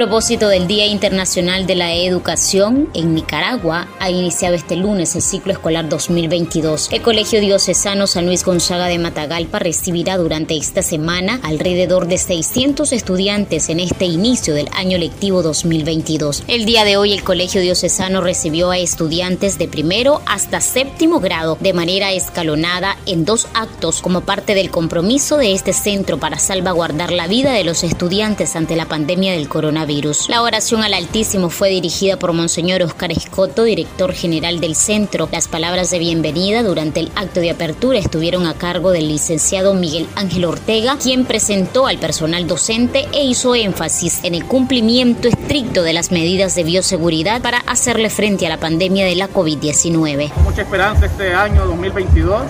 Propósito del Día Internacional de la Educación, en Nicaragua ha iniciado este lunes el ciclo escolar 2022. El Colegio Diocesano San Luis Gonzaga de Matagalpa recibirá durante esta semana alrededor de 600 estudiantes en este inicio del año lectivo 2022. El día de hoy el Colegio Diocesano recibió a estudiantes de primero hasta séptimo grado de manera escalonada en dos actos como parte del compromiso de este centro para salvaguardar la vida de los estudiantes ante la pandemia del coronavirus la oración al Altísimo fue dirigida por Monseñor Oscar Escoto, director general del centro. Las palabras de bienvenida durante el acto de apertura estuvieron a cargo del licenciado Miguel Ángel Ortega, quien presentó al personal docente e hizo énfasis en el cumplimiento estricto de las medidas de bioseguridad para hacerle frente a la pandemia de la COVID-19. Mucha esperanza este año 2022.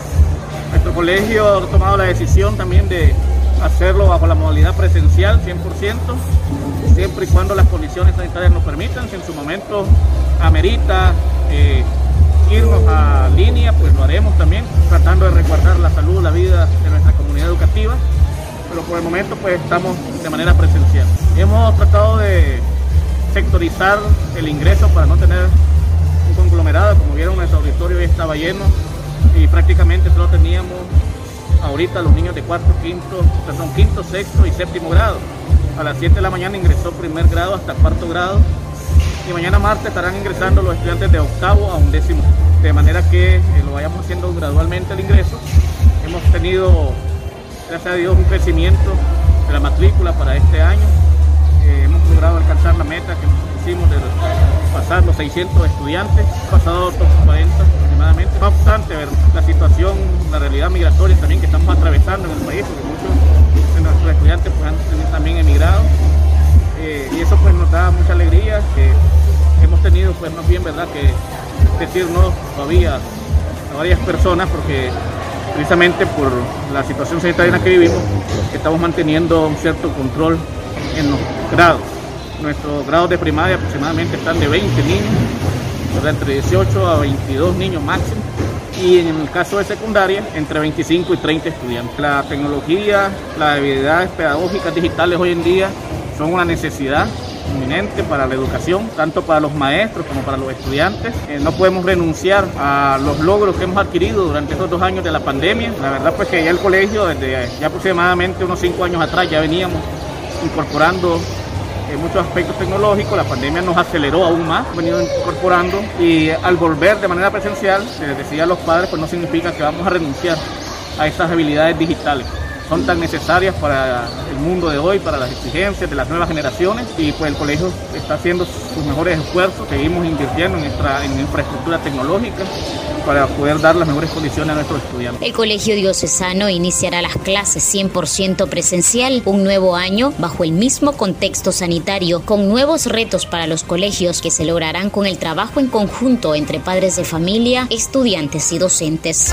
Nuestro colegio ha tomado la decisión también de hacerlo bajo la modalidad presencial 100%, siempre y cuando las condiciones sanitarias nos permitan, si en su momento amerita eh, irnos a línea, pues lo haremos también, tratando de resguardar la salud, la vida de nuestra comunidad educativa, pero por el momento pues estamos de manera presencial. Hemos tratado de sectorizar el ingreso para no tener un conglomerado, como vieron nuestro auditorio ya estaba lleno y prácticamente solo teníamos ahorita los niños de cuarto, quinto, perdón, quinto, sexto y séptimo grado. A las 7 de la mañana ingresó primer grado hasta cuarto grado y mañana martes estarán ingresando los estudiantes de octavo a un décimo, de manera que eh, lo vayamos haciendo gradualmente el ingreso. Hemos tenido, gracias a Dios, un crecimiento de la matrícula para este año. Eh, hemos logrado alcanzar la meta que hicimos de pasar los 600 estudiantes, pasado los 40 aproximadamente. No obstante, la situación, la realidad migratoria también que estamos atravesando en el país, pues más bien verdad que decirnos todavía a varias personas porque precisamente por la situación sanitaria en la que vivimos estamos manteniendo un cierto control en los grados. Nuestros grados de primaria aproximadamente están de 20 niños, entre 18 a 22 niños máximo. Y en el caso de secundaria, entre 25 y 30 estudiantes. La tecnología, las habilidades pedagógicas digitales hoy en día son una necesidad inminente para la educación, tanto para los maestros como para los estudiantes. Eh, no podemos renunciar a los logros que hemos adquirido durante estos dos años de la pandemia. La verdad pues que ya el colegio, desde ya aproximadamente unos cinco años atrás, ya veníamos incorporando en muchos aspectos tecnológicos, la pandemia nos aceleró aún más, venido incorporando y al volver de manera presencial, se les decía a los padres, pues no significa que vamos a renunciar a estas habilidades digitales son tan necesarias para el mundo de hoy, para las exigencias de las nuevas generaciones y pues el colegio está haciendo sus mejores esfuerzos, seguimos invirtiendo en, nuestra, infraestructura tecnológica para poder dar las mejores condiciones a nuestros estudiantes. El Colegio Diocesano iniciará las clases 100% presencial un nuevo año bajo el mismo contexto sanitario, con nuevos retos para los colegios que se lograrán con el trabajo en conjunto entre padres de familia, estudiantes y docentes.